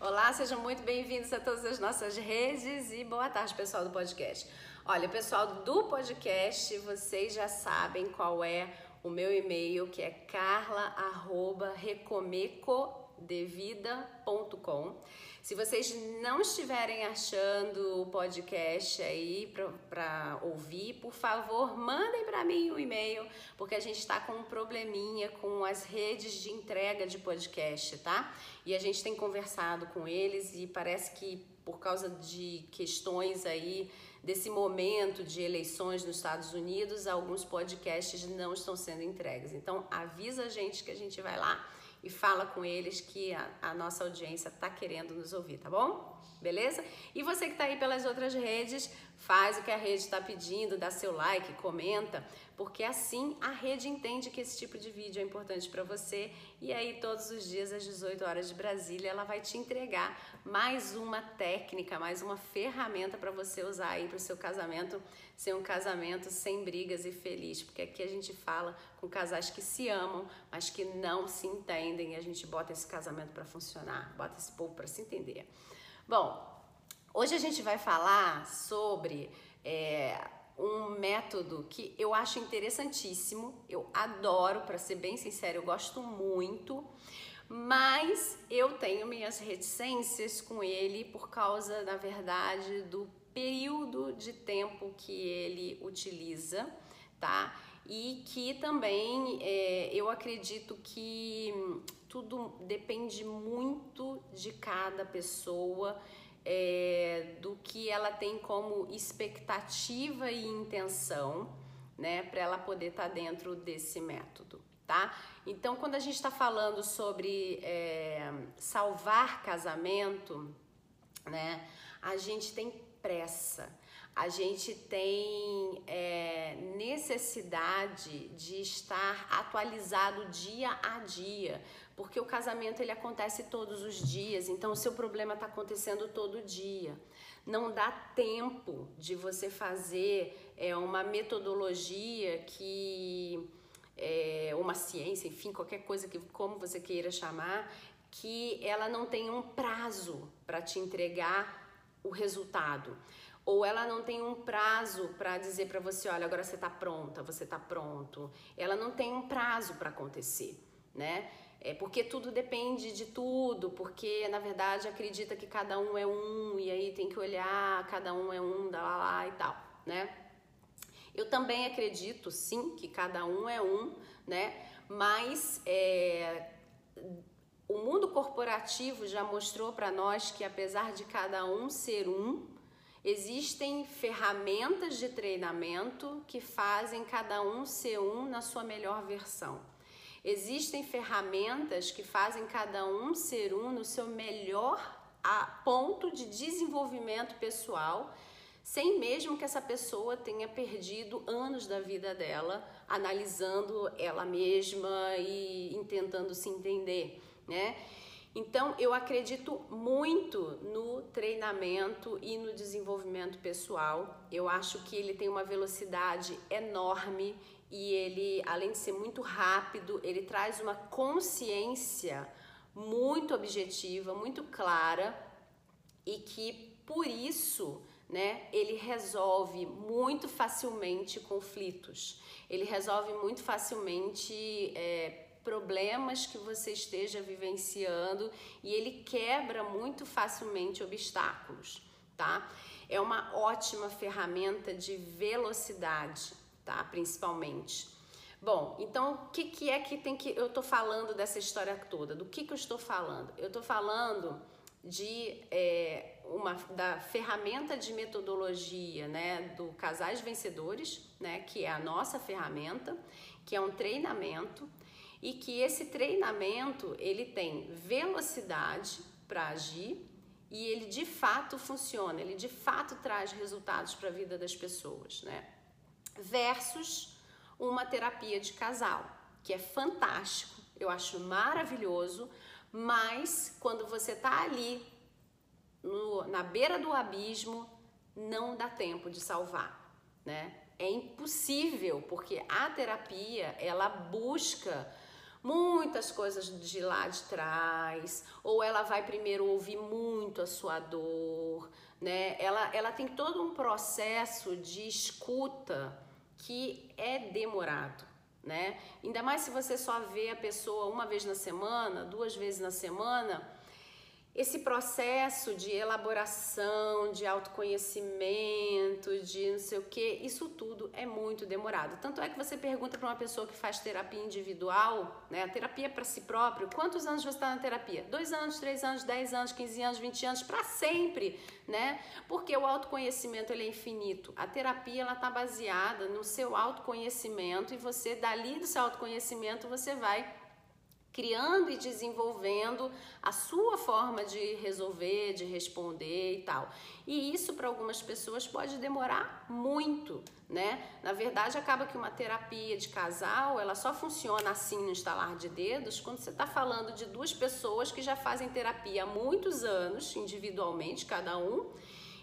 Olá, sejam muito bem-vindos a todas as nossas redes e boa tarde, pessoal do podcast. Olha, pessoal do podcast, vocês já sabem qual é o meu e-mail, que é carla@recomecodevida.com. Se vocês não estiverem achando o podcast aí para ouvir, por favor, mandem para mim um e-mail, porque a gente está com um probleminha com as redes de entrega de podcast, tá? E a gente tem conversado com eles e parece que por causa de questões aí desse momento de eleições nos Estados Unidos, alguns podcasts não estão sendo entregues. Então, avisa a gente que a gente vai lá e fala com eles que a, a nossa audiência está querendo nos ouvir, tá bom? Beleza? E você que está aí pelas outras redes, faz o que a rede está pedindo, dá seu like, comenta, porque assim a rede entende que esse tipo de vídeo é importante para você e aí todos os dias às 18 horas de Brasília ela vai te entregar mais uma técnica, mais uma ferramenta para você usar aí para o seu casamento ser um casamento sem brigas e feliz, porque aqui a gente fala com casais que se amam, mas que não se entendem e a gente bota esse casamento para funcionar, bota esse povo para se entender. Bom, hoje a gente vai falar sobre é, um método que eu acho interessantíssimo, eu adoro, para ser bem sincero, eu gosto muito, mas eu tenho minhas reticências com ele por causa, na verdade, do período de tempo que ele utiliza, tá? E que também é, eu acredito que tudo depende muito de cada pessoa, é, do que ela tem como expectativa e intenção, né, para ela poder estar tá dentro desse método, tá? Então, quando a gente está falando sobre é, salvar casamento, né, a gente tem pressa, a gente tem é, necessidade de estar atualizado dia a dia, porque o casamento ele acontece todos os dias, então o seu problema está acontecendo todo dia. Não dá tempo de você fazer é, uma metodologia que é, uma ciência, enfim, qualquer coisa que como você queira chamar, que ela não tem um prazo para te entregar o resultado. Ou ela não tem um prazo para dizer para você, olha, agora você está pronta, você está pronto. Ela não tem um prazo para acontecer, né? É porque tudo depende de tudo, porque na verdade acredita que cada um é um e aí tem que olhar, cada um é um, da lá, lá e tal, né? Eu também acredito, sim, que cada um é um, né? Mas é, o mundo corporativo já mostrou para nós que, apesar de cada um ser um, existem ferramentas de treinamento que fazem cada um ser um na sua melhor versão. Existem ferramentas que fazem cada um ser um no seu melhor ponto de desenvolvimento pessoal, sem mesmo que essa pessoa tenha perdido anos da vida dela analisando ela mesma e tentando se entender né? Então, eu acredito muito no treinamento e no desenvolvimento pessoal. Eu acho que ele tem uma velocidade enorme e ele, além de ser muito rápido, ele traz uma consciência muito objetiva, muito clara e que por isso, né, ele resolve muito facilmente conflitos. Ele resolve muito facilmente é, problemas que você esteja vivenciando e ele quebra muito facilmente obstáculos, tá? É uma ótima ferramenta de velocidade, tá? Principalmente. Bom, então o que, que é que tem que. Eu tô falando dessa história toda. Do que, que eu estou falando? Eu tô falando de é, uma da ferramenta de metodologia né, do Casais Vencedores, né, que é a nossa ferramenta, que é um treinamento e que esse treinamento ele tem velocidade para agir e ele de fato funciona, ele de fato traz resultados para a vida das pessoas, né? Versus uma terapia de casal, que é fantástico, eu acho maravilhoso, mas quando você tá ali no, na beira do abismo, não dá tempo de salvar, né? É impossível, porque a terapia ela busca muitas coisas de lá de trás, ou ela vai primeiro ouvir muito a sua dor, né? Ela, ela tem todo um processo de escuta que é demorado, né? Ainda mais se você só vê a pessoa uma vez na semana, duas vezes na semana, esse processo de elaboração, de autoconhecimento, de não sei o que, isso tudo é muito demorado. Tanto é que você pergunta para uma pessoa que faz terapia individual, né, a terapia para si próprio, quantos anos você está na terapia? Dois anos, três anos, dez anos, quinze anos, vinte anos, para sempre, né? Porque o autoconhecimento ele é infinito. A terapia ela está baseada no seu autoconhecimento e você dali do seu autoconhecimento você vai criando e desenvolvendo a sua forma de resolver, de responder e tal. E isso para algumas pessoas pode demorar muito, né? Na verdade, acaba que uma terapia de casal, ela só funciona assim no instalar de dedos quando você está falando de duas pessoas que já fazem terapia há muitos anos, individualmente, cada um,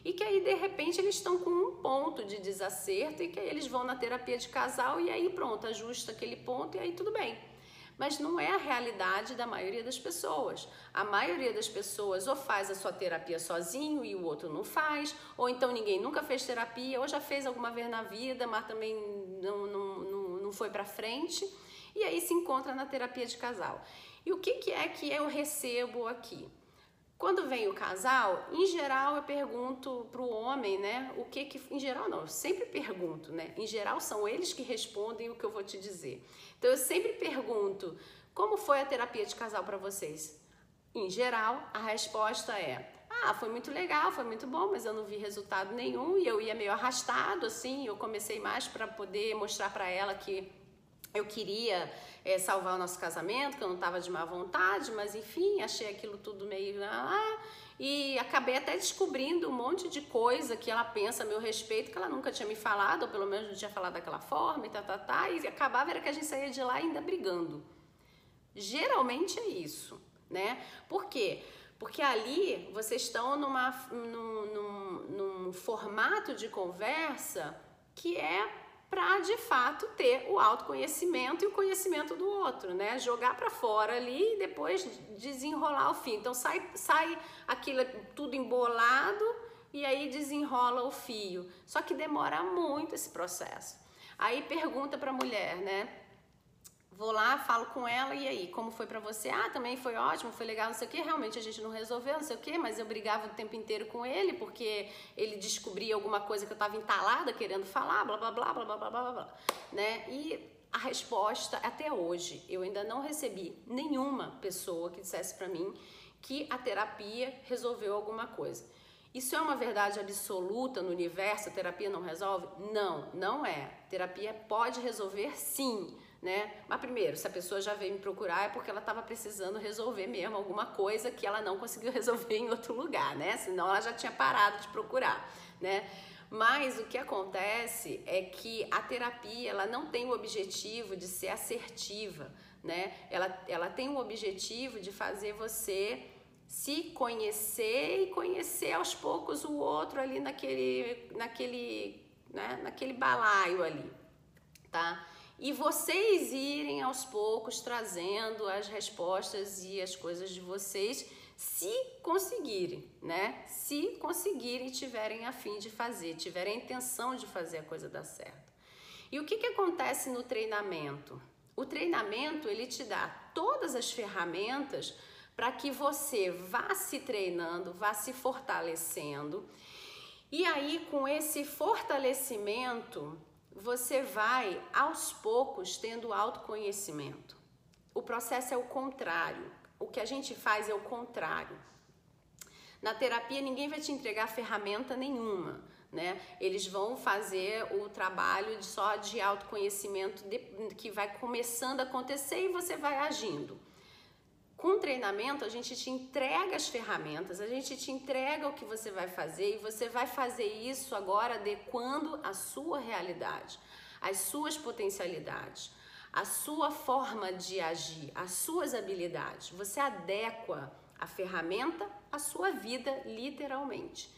e que aí de repente eles estão com um ponto de desacerto e que aí eles vão na terapia de casal e aí pronto, ajusta aquele ponto e aí tudo bem mas não é a realidade da maioria das pessoas. A maioria das pessoas ou faz a sua terapia sozinho e o outro não faz, ou então ninguém nunca fez terapia, ou já fez alguma vez na vida, mas também não, não, não, não foi para frente, e aí se encontra na terapia de casal. E o que, que é que eu recebo aqui? Quando vem o casal, em geral eu pergunto para o homem, né? O que que. Em geral, não, eu sempre pergunto, né? Em geral, são eles que respondem o que eu vou te dizer. Então eu sempre pergunto: como foi a terapia de casal para vocês? Em geral, a resposta é: ah, foi muito legal, foi muito bom, mas eu não vi resultado nenhum e eu ia meio arrastado, assim. Eu comecei mais para poder mostrar para ela que eu queria é, salvar o nosso casamento, que eu não estava de má vontade, mas enfim, achei aquilo tudo meio. Ah, e acabei até descobrindo um monte de coisa que ela pensa a meu respeito, que ela nunca tinha me falado, ou pelo menos não tinha falado daquela forma, e tá, tá, tá, e acabava era que a gente saía de lá ainda brigando. Geralmente é isso, né? Por quê? Porque ali vocês estão numa, num, num, num formato de conversa que é para de fato ter o autoconhecimento e o conhecimento do outro, né? Jogar para fora ali e depois desenrolar o fio. Então sai, sai aquilo tudo embolado e aí desenrola o fio. Só que demora muito esse processo. Aí pergunta para a mulher, né? Vou lá, falo com ela, e aí, como foi para você? Ah, também foi ótimo, foi legal, não sei o que. Realmente a gente não resolveu, não sei o que, mas eu brigava o tempo inteiro com ele porque ele descobria alguma coisa que eu estava entalada querendo falar, blá blá blá blá blá blá blá blá, né? E a resposta, até hoje, eu ainda não recebi nenhuma pessoa que dissesse para mim que a terapia resolveu alguma coisa. Isso é uma verdade absoluta no universo? A terapia não resolve? Não, não é. Terapia pode resolver sim né? Mas primeiro, se a pessoa já veio me procurar é porque ela estava precisando resolver mesmo alguma coisa que ela não conseguiu resolver em outro lugar, né? Senão ela já tinha parado de procurar, né? Mas o que acontece é que a terapia ela não tem o objetivo de ser assertiva, né? Ela, ela tem o objetivo de fazer você se conhecer e conhecer aos poucos o outro ali naquele, naquele, né? naquele balaio ali, tá? E vocês irem aos poucos trazendo as respostas e as coisas de vocês, se conseguirem, né? Se conseguirem, tiverem a fim de fazer, tiverem a intenção de fazer a coisa dar certo. E o que, que acontece no treinamento? O treinamento ele te dá todas as ferramentas para que você vá se treinando, vá se fortalecendo. E aí, com esse fortalecimento, você vai aos poucos tendo autoconhecimento. O processo é o contrário. O que a gente faz é o contrário. Na terapia, ninguém vai te entregar ferramenta nenhuma. Né? Eles vão fazer o trabalho de, só de autoconhecimento de, que vai começando a acontecer e você vai agindo. Com treinamento, a gente te entrega as ferramentas, a gente te entrega o que você vai fazer e você vai fazer isso agora adequando a sua realidade, as suas potencialidades, a sua forma de agir, as suas habilidades. Você adequa a ferramenta à sua vida, literalmente.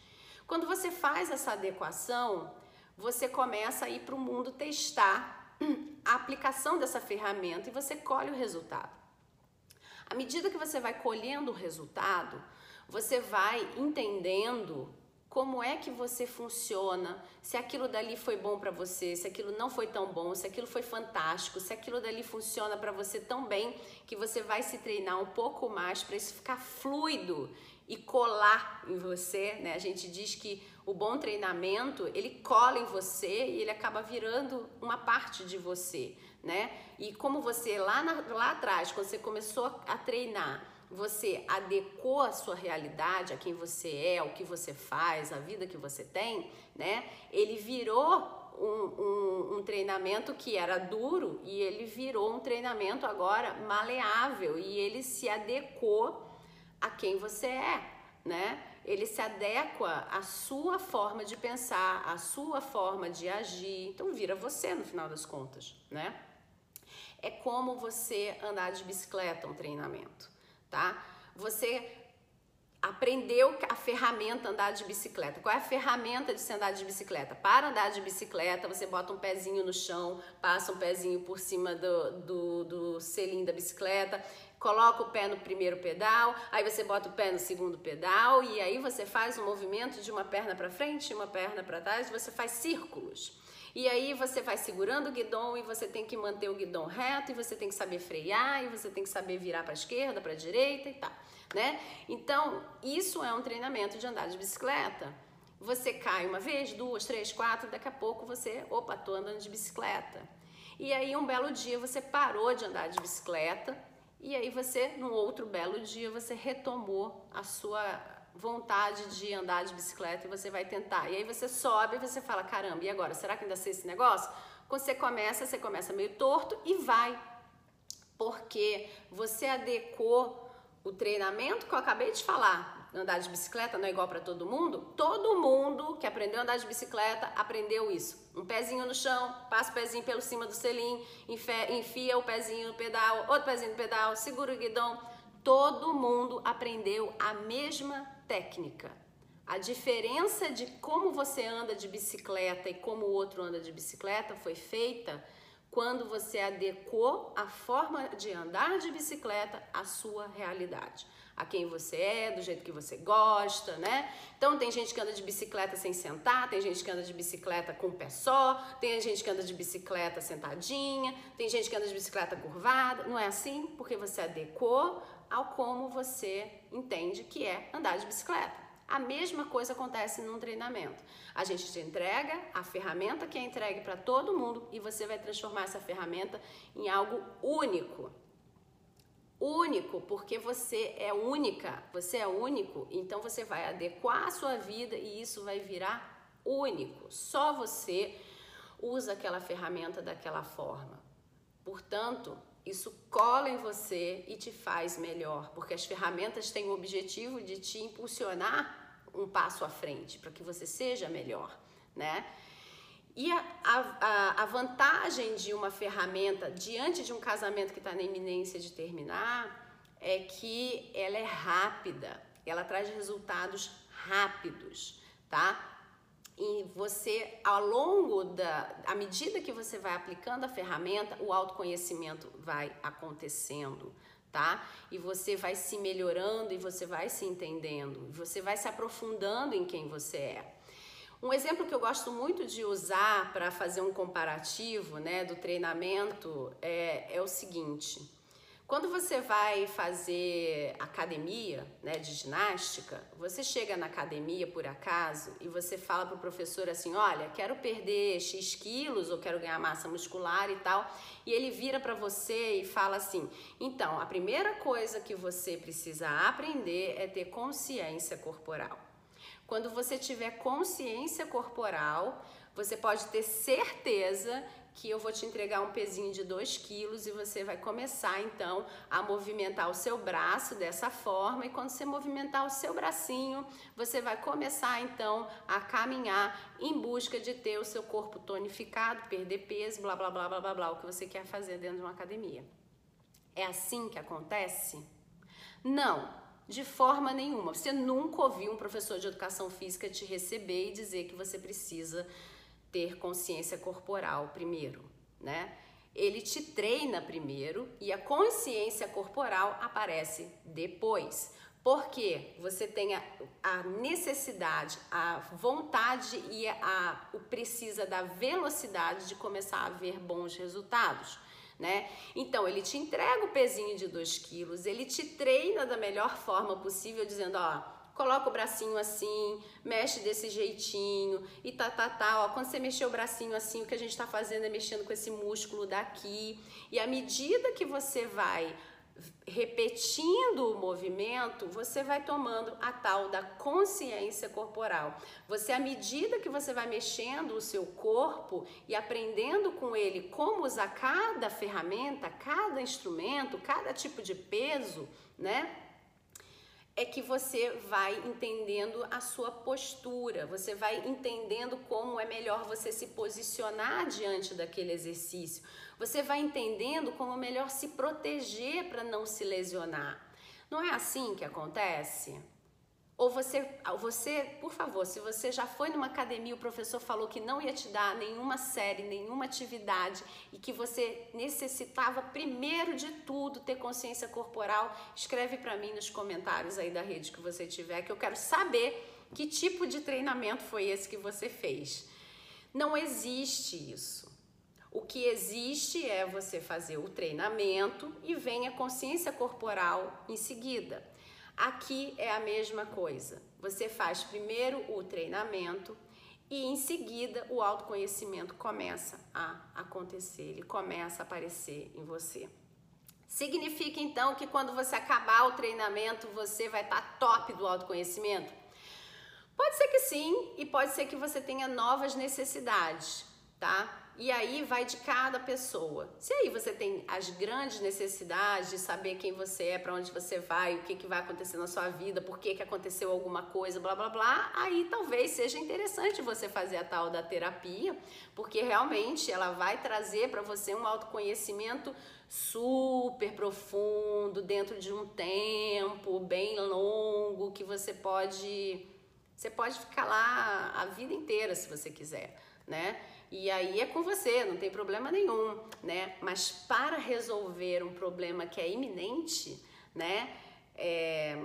Quando você faz essa adequação, você começa a ir para o mundo testar a aplicação dessa ferramenta e você colhe o resultado. À medida que você vai colhendo o resultado, você vai entendendo como é que você funciona, se aquilo dali foi bom para você, se aquilo não foi tão bom, se aquilo foi fantástico, se aquilo dali funciona para você tão bem que você vai se treinar um pouco mais para isso ficar fluido e colar em você, né? A gente diz que o bom treinamento, ele cola em você e ele acaba virando uma parte de você, né? E como você lá, na, lá atrás, quando você começou a treinar, você adequou a sua realidade, a quem você é, o que você faz, a vida que você tem, né? Ele virou um, um, um, treinamento que era duro e ele virou um treinamento agora maleável e ele se adequou a quem você é, né? Ele se adequa à sua forma de pensar, à sua forma de agir. Então vira você no final das contas, né? É como você andar de bicicleta um treinamento tá? Você aprendeu a ferramenta andar de bicicleta. Qual é a ferramenta de se andar de bicicleta? Para andar de bicicleta, você bota um pezinho no chão, passa um pezinho por cima do, do, do selim da bicicleta, coloca o pé no primeiro pedal, aí você bota o pé no segundo pedal e aí você faz um movimento de uma perna para frente uma perna para trás, você faz círculos. E aí você vai segurando o guidão e você tem que manter o guidão reto e você tem que saber frear e você tem que saber virar para a esquerda, para a direita e tal, né? Então, isso é um treinamento de andar de bicicleta. Você cai uma vez, duas, três, quatro, daqui a pouco você, opa, tô andando de bicicleta. E aí um belo dia você parou de andar de bicicleta e aí você, num outro belo dia, você retomou a sua vontade de andar de bicicleta e você vai tentar. E aí você sobe e você fala: caramba, e agora? Será que ainda sei esse negócio? Quando você começa, você começa meio torto e vai. Porque você adequou o treinamento que eu acabei de falar. Andar de bicicleta não é igual para todo mundo? Todo mundo que aprendeu a andar de bicicleta aprendeu isso. Um pezinho no chão, passa o pezinho pelo cima do selim, enfia o pezinho no pedal, outro pezinho no pedal, segura o guidão. Todo mundo aprendeu a mesma técnica. A diferença de como você anda de bicicleta e como o outro anda de bicicleta foi feita quando você adequou a forma de andar de bicicleta à sua realidade. A quem você é, do jeito que você gosta, né? Então tem gente que anda de bicicleta sem sentar, tem gente que anda de bicicleta com o pé só, tem gente que anda de bicicleta sentadinha, tem gente que anda de bicicleta curvada. Não é assim? Porque você adequou ao como você entende que é andar de bicicleta. A mesma coisa acontece num treinamento. A gente te entrega a ferramenta que é entregue para todo mundo e você vai transformar essa ferramenta em algo único. Único, porque você é única, você é único, então você vai adequar a sua vida e isso vai virar único. Só você usa aquela ferramenta daquela forma. Portanto, isso cola em você e te faz melhor, porque as ferramentas têm o objetivo de te impulsionar um passo à frente, para que você seja melhor, né? E a, a, a, vantagem de uma ferramenta diante de um casamento que está na iminência de terminar é que ela é rápida, ela traz resultados rápidos, tá? E você, ao longo da, à medida que você vai aplicando a ferramenta, o autoconhecimento vai acontecendo, tá? E você vai se melhorando e você vai se entendendo, você vai se aprofundando em quem você é. Um exemplo que eu gosto muito de usar para fazer um comparativo, né, do treinamento é, é o seguinte. Quando você vai fazer academia, né, de ginástica, você chega na academia por acaso e você fala pro professor assim, olha, quero perder X quilos ou quero ganhar massa muscular e tal, e ele vira para você e fala assim, então, a primeira coisa que você precisa aprender é ter consciência corporal. Quando você tiver consciência corporal, você pode ter certeza que eu vou te entregar um pezinho de 2 quilos e você vai começar então a movimentar o seu braço dessa forma. E quando você movimentar o seu bracinho, você vai começar então a caminhar em busca de ter o seu corpo tonificado, perder peso, blá blá blá blá blá blá, o que você quer fazer dentro de uma academia. É assim que acontece? Não, de forma nenhuma. Você nunca ouviu um professor de educação física te receber e dizer que você precisa ter consciência corporal primeiro, né? ele te treina primeiro e a consciência corporal aparece depois. Porque você tem a, a, necessidade, a vontade e a, o precisa da velocidade de começar a ver bons resultados. Né? Então ele te entrega o pezinho de 2 quilos, ele te treina da melhor forma possível, dizendo, ó, coloca o bracinho assim, mexe desse jeitinho e tá, tá, tá, ó, quando você mexer o bracinho assim, o que a gente tá fazendo é mexendo com esse músculo daqui, e à medida que você vai repetindo o movimento, você vai tomando a tal da consciência corporal. Você, à medida que você vai mexendo o seu corpo e aprendendo com ele como usar cada ferramenta, cada instrumento, cada tipo de peso, né? É que você vai entendendo a sua postura, você vai entendendo como é melhor você se posicionar diante daquele exercício, você vai entendendo como é melhor se proteger para não se lesionar. Não é assim que acontece? Ou você, você, por favor, se você já foi numa academia, o professor falou que não ia te dar nenhuma série, nenhuma atividade e que você necessitava primeiro de tudo ter consciência corporal, escreve para mim nos comentários aí da rede que você tiver, que eu quero saber que tipo de treinamento foi esse que você fez. Não existe isso. O que existe é você fazer o treinamento e vem a consciência corporal em seguida. Aqui é a mesma coisa. Você faz primeiro o treinamento e em seguida o autoconhecimento começa a acontecer, ele começa a aparecer em você. Significa então que quando você acabar o treinamento, você vai estar tá top do autoconhecimento? Pode ser que sim, e pode ser que você tenha novas necessidades, tá? E aí vai de cada pessoa. Se aí você tem as grandes necessidades de saber quem você é, para onde você vai, o que, que vai acontecer na sua vida, por que, que aconteceu alguma coisa, blá blá blá, aí talvez seja interessante você fazer a tal da terapia, porque realmente ela vai trazer para você um autoconhecimento super profundo, dentro de um tempo bem longo, que você pode. Você pode ficar lá a vida inteira se você quiser, né? E aí é com você, não tem problema nenhum, né? Mas para resolver um problema que é iminente, né? É,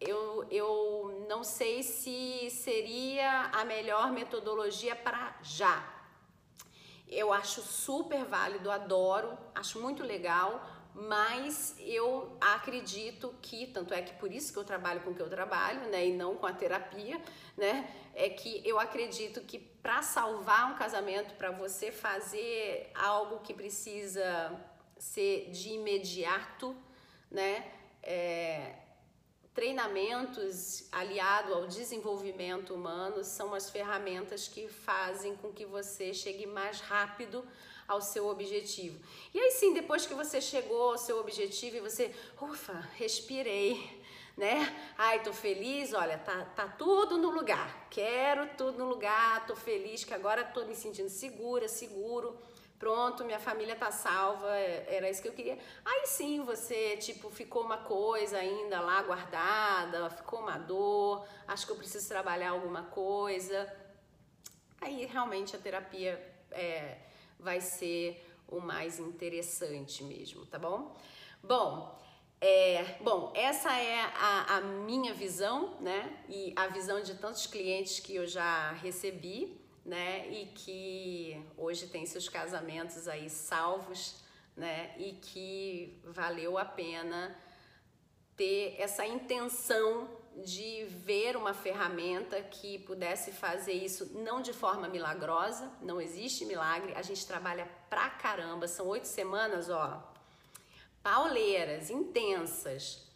eu, eu não sei se seria a melhor metodologia para já. Eu acho super válido, adoro, acho muito legal, mas eu acredito que, tanto é que por isso que eu trabalho com o que eu trabalho, né, e não com a terapia, né, é que eu acredito que para salvar um casamento, para você fazer algo que precisa ser de imediato, né, é, treinamentos aliado ao desenvolvimento humano são as ferramentas que fazem com que você chegue mais rápido ao seu objetivo. E aí sim, depois que você chegou ao seu objetivo e você, ufa, respirei, né? Ai, tô feliz, olha, tá, tá tudo no lugar. Quero tudo no lugar, tô feliz que agora tô me sentindo segura, seguro. Pronto, minha família tá salva, é, era isso que eu queria. Aí sim, você, tipo, ficou uma coisa ainda lá guardada, ficou uma dor, acho que eu preciso trabalhar alguma coisa. Aí realmente a terapia é, vai ser o mais interessante mesmo, tá bom? Bom, é, bom, essa é a, a, minha visão, né? E a visão de tantos clientes que eu já recebi, né? E que hoje tem seus casamentos aí salvos, né? E que valeu a pena ter essa intenção de ver uma ferramenta que pudesse fazer isso não de forma milagrosa, não existe milagre, a gente trabalha pra caramba, são oito semanas, ó, pauleiras, intensas,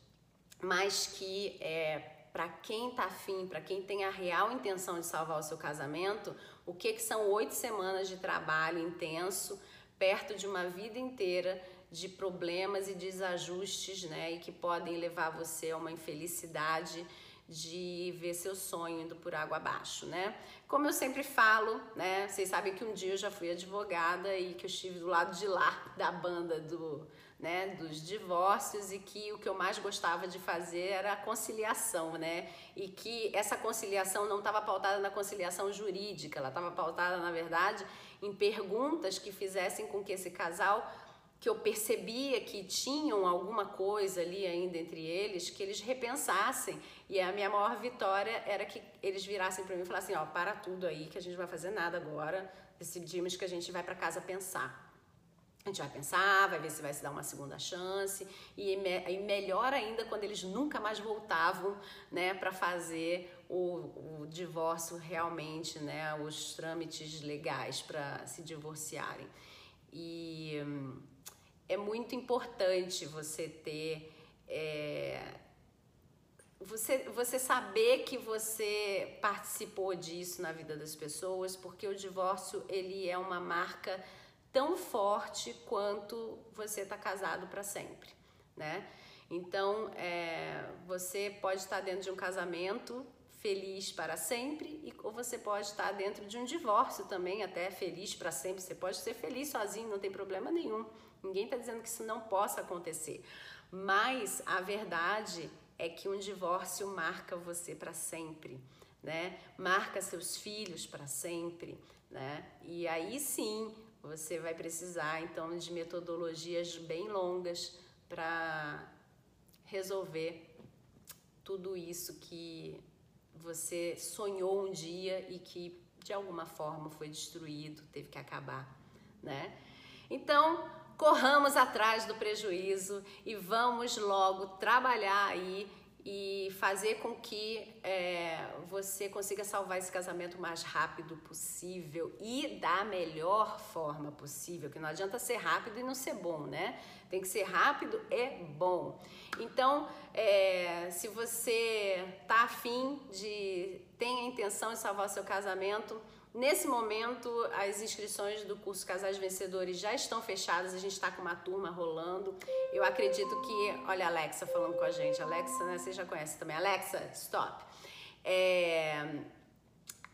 mas que é para quem tá afim, para quem tem a real intenção de salvar o seu casamento, o que, que são oito semanas de trabalho intenso, perto de uma vida inteira de problemas e desajustes, né? E que podem levar você a uma infelicidade de ver seu sonho indo por água abaixo, né? Como eu sempre falo, né? Vocês sabem que um dia eu já fui advogada e que eu estive do lado de lá da banda do, né, dos divórcios e que o que eu mais gostava de fazer era a conciliação, né? E que essa conciliação não estava pautada na conciliação jurídica, ela estava pautada, na verdade, em perguntas que fizessem com que esse casal que eu percebia que tinham alguma coisa ali ainda entre eles, que eles repensassem. E a minha maior vitória era que eles virassem para mim e falassem: ó, para tudo aí, que a gente não vai fazer nada agora. Decidimos que a gente vai para casa pensar. A gente vai pensar, vai ver se vai se dar uma segunda chance. E, me, e melhor ainda quando eles nunca mais voltavam né, para fazer o, o divórcio realmente, né, os trâmites legais para se divorciarem. E é muito importante você ter. É, você, você saber que você participou disso na vida das pessoas, porque o divórcio ele é uma marca tão forte quanto você está casado para sempre, né? Então, é, você pode estar dentro de um casamento feliz para sempre, e, ou você pode estar dentro de um divórcio também, até feliz para sempre. Você pode ser feliz sozinho, não tem problema nenhum. Ninguém está dizendo que isso não possa acontecer. Mas a verdade é que um divórcio marca você para sempre, né? Marca seus filhos para sempre, né? E aí sim você vai precisar então de metodologias bem longas para resolver tudo isso que você sonhou um dia e que de alguma forma foi destruído, teve que acabar, né? Então, corramos atrás do prejuízo e vamos logo trabalhar aí e fazer com que é, você consiga salvar esse casamento o mais rápido possível e da melhor forma possível, que não adianta ser rápido e não ser bom, né? Tem que ser rápido e bom. Então, é, se você tá afim de, tem a intenção de salvar seu casamento, Nesse momento, as inscrições do curso Casais Vencedores já estão fechadas, a gente está com uma turma rolando. Eu acredito que. Olha a Alexa falando com a gente. Alexa, né, você já conhece também. Alexa, stop. É,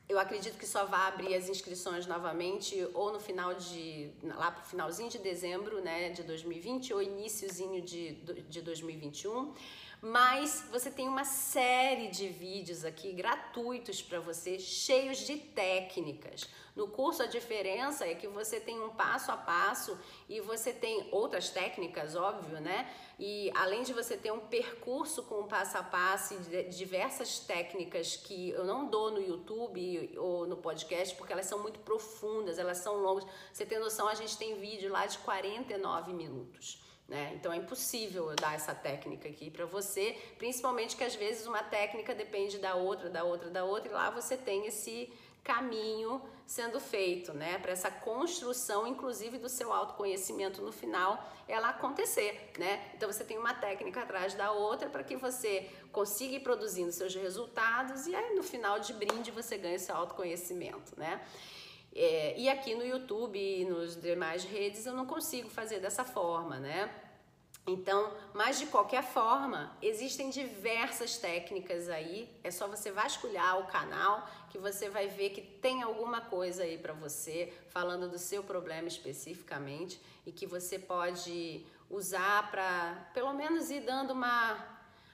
eu acredito que só vai abrir as inscrições novamente ou no final de. lá pro finalzinho de dezembro né, de 2020 ou iníciozinho de, de 2021 mas você tem uma série de vídeos aqui gratuitos para você, cheios de técnicas. No curso a diferença é que você tem um passo a passo e você tem outras técnicas, óbvio, né? E além de você ter um percurso com passo a passo e diversas técnicas que eu não dou no YouTube ou no podcast porque elas são muito profundas, elas são longas. Você tem noção, a gente tem vídeo lá de 49 minutos. Né? Então é impossível eu dar essa técnica aqui para você, principalmente que às vezes uma técnica depende da outra, da outra, da outra, e lá você tem esse caminho sendo feito, né? Para essa construção, inclusive do seu autoconhecimento no final, ela acontecer, né? Então você tem uma técnica atrás da outra para que você consiga ir produzindo seus resultados e aí no final de brinde você ganha seu autoconhecimento, né? É, e aqui no YouTube e nos demais redes eu não consigo fazer dessa forma, né? Então, mas de qualquer forma, existem diversas técnicas aí. É só você vasculhar o canal que você vai ver que tem alguma coisa aí para você falando do seu problema especificamente e que você pode usar para pelo menos ir dando uma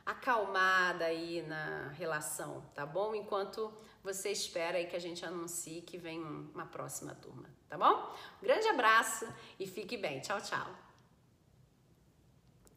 acalmada aí na relação, tá bom? Enquanto você espera aí que a gente anuncie que vem uma próxima turma, tá bom? Um grande abraço e fique bem. Tchau, tchau.